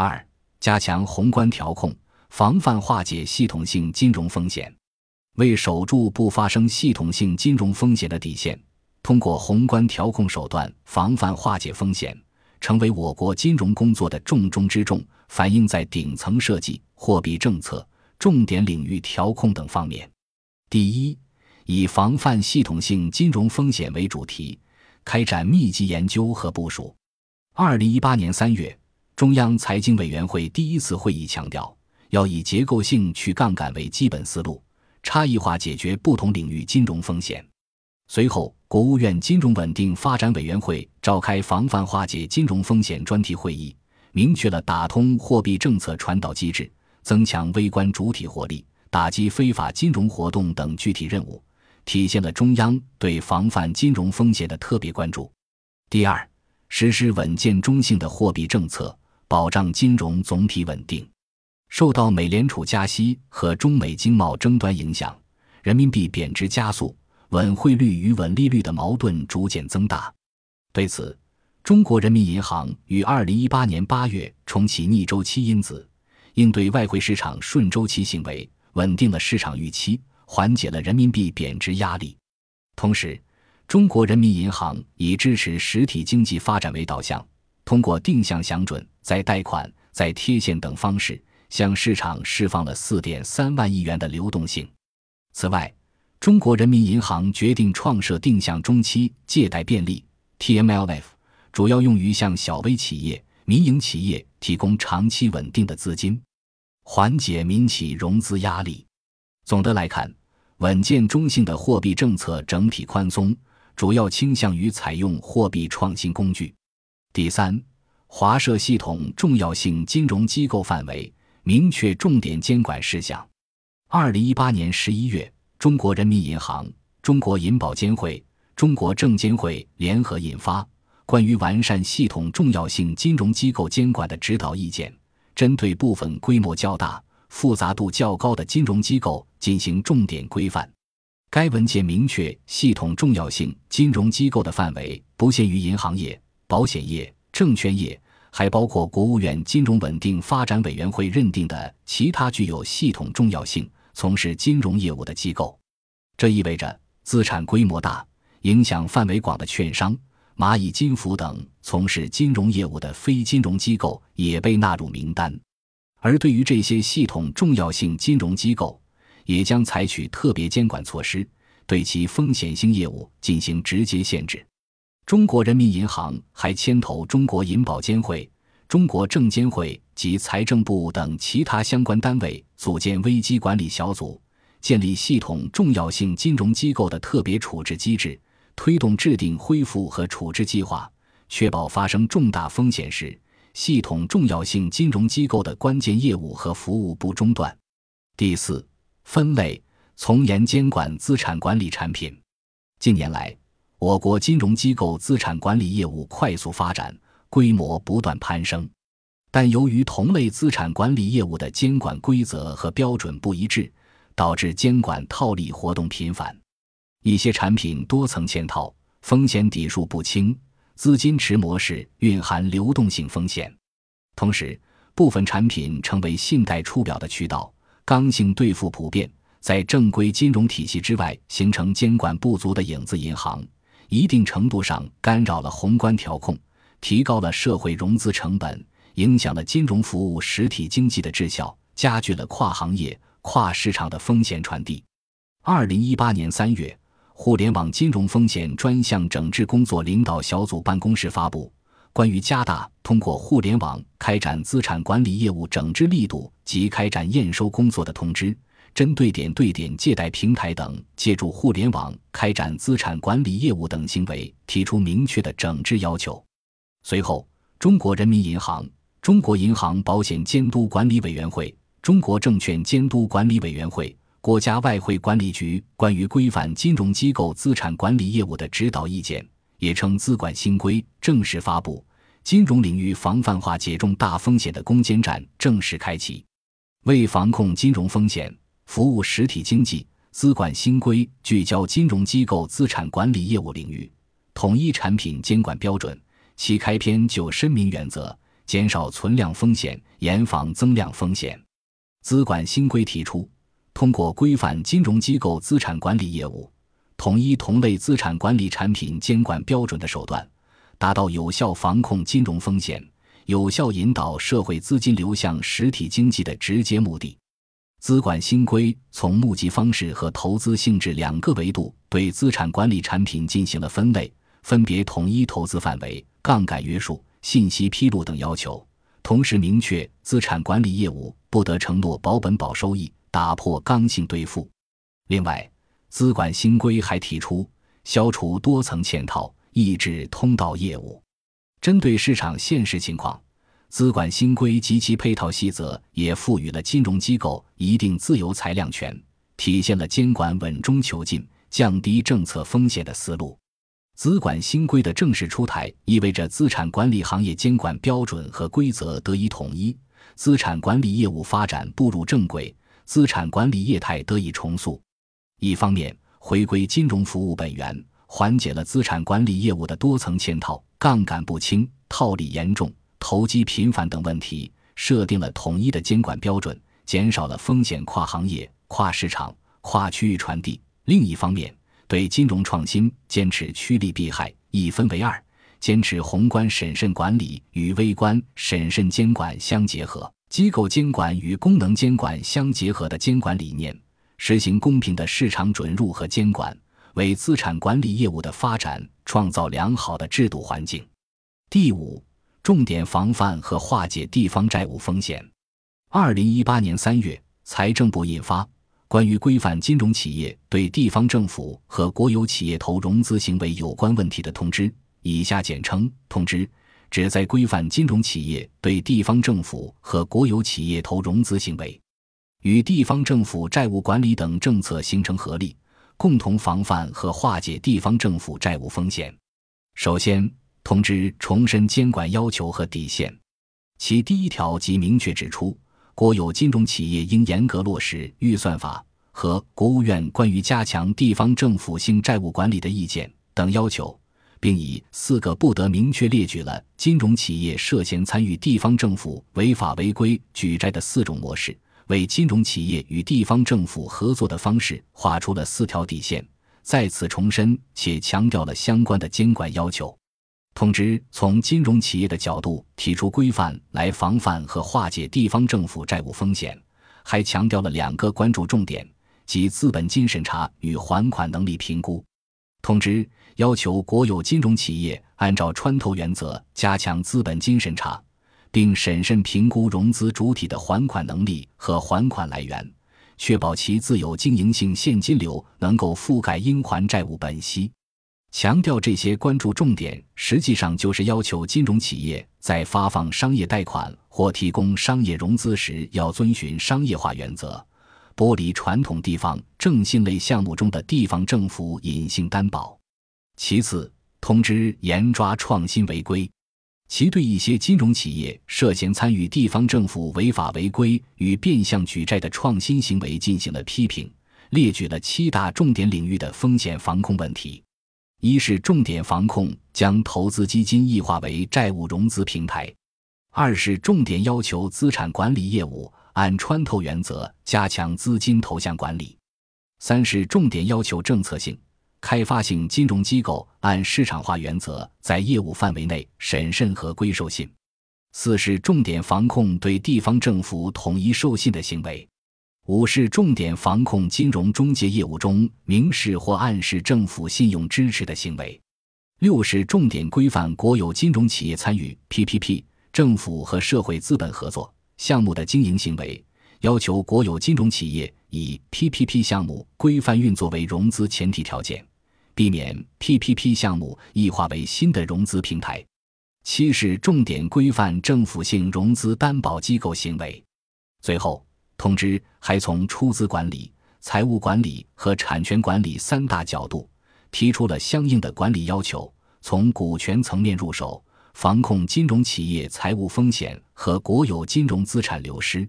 二、加强宏观调控，防范化解系统性金融风险。为守住不发生系统性金融风险的底线，通过宏观调控手段防范化解风险，成为我国金融工作的重中之重，反映在顶层设计、货币政策、重点领域调控等方面。第一，以防范系统性金融风险为主题，开展密集研究和部署。二零一八年三月，中央财经委员会第一次会议强调，要以结构性去杠杆为基本思路，差异化解决不同领域金融风险。随后，国务院金融稳定发展委员会召开防范化解金融风险专题会议，明确了打通货币政策传导机制、增强微观主体活力。打击非法金融活动等具体任务，体现了中央对防范金融风险的特别关注。第二，实施稳健中性的货币政策，保障金融总体稳定。受到美联储加息和中美经贸争端影响，人民币贬值加速，稳汇率与稳利率的矛盾逐渐增大。对此，中国人民银行于二零一八年八月重启逆周期因子，应对外汇市场顺周期行为。稳定了市场预期，缓解了人民币贬值压力。同时，中国人民银行以支持实体经济发展为导向，通过定向降准、再贷款、再贴现等方式，向市场释放了四点三万亿元的流动性。此外，中国人民银行决定创设定向中期借贷便利 （TMLF），主要用于向小微企业、民营企业提供长期稳定的资金。缓解民企融资压力。总的来看，稳健中性的货币政策整体宽松，主要倾向于采用货币创新工具。第三，华社系统重要性金融机构范围，明确重点监管事项。二零一八年十一月，中国人民银行、中国银保监会、中国证监会联合印发《关于完善系统重要性金融机构监管的指导意见》。针对部分规模较大、复杂度较高的金融机构进行重点规范。该文件明确，系统重要性金融机构的范围不限于银行业、保险业、证券业，还包括国务院金融稳定发展委员会认定的其他具有系统重要性从事金融业务的机构。这意味着，资产规模大、影响范围广的券商。蚂蚁金服等从事金融业务的非金融机构也被纳入名单，而对于这些系统重要性金融机构，也将采取特别监管措施，对其风险性业务进行直接限制。中国人民银行还牵头中国银保监会、中国证监会及财政部等其他相关单位组建危机管理小组，建立系统重要性金融机构的特别处置机制。推动制定恢复和处置计划，确保发生重大风险时，系统重要性金融机构的关键业务和服务不中断。第四，分类从严监管资产管理产品。近年来，我国金融机构资产管理业务快速发展，规模不断攀升，但由于同类资产管理业务的监管规则和标准不一致，导致监管套利活动频繁。一些产品多层嵌套，风险底数不清，资金池模式蕴含流动性风险。同时，部分产品成为信贷出表的渠道，刚性兑付普遍，在正规金融体系之外形成监管不足的影子银行，一定程度上干扰了宏观调控，提高了社会融资成本，影响了金融服务实体经济的质效，加剧了跨行业、跨市场的风险传递。二零一八年三月。互联网金融风险专项整治工作领导小组办公室发布《关于加大通过互联网开展资产管理业务整治力度及开展验收工作的通知》，针对点对点借贷平台等借助互联网开展资产管理业务等行为提出明确的整治要求。随后，中国人民银行、中国银行保险监督管理委员会、中国证券监督管理委员会。国家外汇管理局关于规范金融机构资产管理业务的指导意见，也称资管新规正式发布，金融领域防范化解重大风险的攻坚战正式开启。为防控金融风险，服务实体经济，资管新规聚焦金融机构资产管理业务领域，统一产品监管标准。其开篇就申明原则、减少存量风险，严防增量风险。资管新规提出，通过规范金融机构资产管理业务，统一同类资产管理产品监管标准的手段，达到有效防控金融风险、有效引导社会资金流向实体经济的直接目的。资管新规从募集方式和投资性质两个维度对资产管理产品进行了分类，分别统一投资范围、杠杆约束、信息披露等要求。同时明确，资产管理业务不得承诺保本保收益，打破刚性兑付。另外，资管新规还提出，消除多层嵌套，抑制通道业务。针对市场现实情况。资管新规及其配套细则也赋予了金融机构一定自由裁量权，体现了监管稳中求进、降低政策风险的思路。资管新规的正式出台，意味着资产管理行业监管标准和规则得以统一，资产管理业务发展步入正轨，资产管理业态得以重塑。一方面，回归金融服务本源，缓解了资产管理业务的多层嵌套、杠杆不清、套利严重。投机频繁等问题，设定了统一的监管标准，减少了风险跨行业、跨市场、跨区域传递。另一方面，对金融创新坚持趋利避害、一分为二，坚持宏观审慎管理与微观审慎监管相结合，机构监管与功能监管相结合的监管理念，实行公平的市场准入和监管，为资产管理业务的发展创造良好的制度环境。第五。重点防范和化解地方债务风险。二零一八年三月，财政部印发《关于规范金融企业对地方政府和国有企业投融资行为有关问题的通知》（以下简称“通知”），旨在规范金融企业对地方政府和国有企业投融资行为，与地方政府债务管理等政策形成合力，共同防范和化解地方政府债务风险。首先，通知重申监管要求和底线，其第一条即明确指出，国有金融企业应严格落实预算法和国务院关于加强地方政府性债务管理的意见等要求，并以四个不得明确列举了金融企业涉嫌参与地方政府违法违规举债的四种模式，为金融企业与地方政府合作的方式画出了四条底线，再次重申且强调了相关的监管要求。通知从金融企业的角度提出规范来防范和化解地方政府债务风险，还强调了两个关注重点，即资本金审查与还款能力评估。通知要求国有金融企业按照穿透原则加强资本金审查，并审慎评估融资主体的还款能力和还款来源，确保其自有经营性现金流能够覆盖应还债务本息。强调这些关注重点，实际上就是要求金融企业在发放商业贷款或提供商业融资时，要遵循商业化原则，剥离传统地方政信类项目中的地方政府隐性担保。其次，通知严抓创新违规，其对一些金融企业涉嫌参与地方政府违法违规与变相举债的创新行为进行了批评，列举了七大重点领域的风险防控问题。一是重点防控将投资基金异化为债务融资平台；二是重点要求资产管理业务按穿透原则加强资金投向管理；三是重点要求政策性、开发性金融机构按市场化原则在业务范围内审慎和规授信；四是重点防控对地方政府统一授信的行为。五是重点防控金融中介业务中明示或暗示政府信用支持的行为；六是重点规范国有金融企业参与 PPP 政府和社会资本合作项目的经营行为，要求国有金融企业以 PPP 项目规范运作为融资前提条件，避免 PPP 项目异化为新的融资平台。七是重点规范政府性融资担保机构行为。最后。通知还从出资管理、财务管理和产权管理三大角度提出了相应的管理要求，从股权层面入手，防控金融企业财务风险和国有金融资产流失。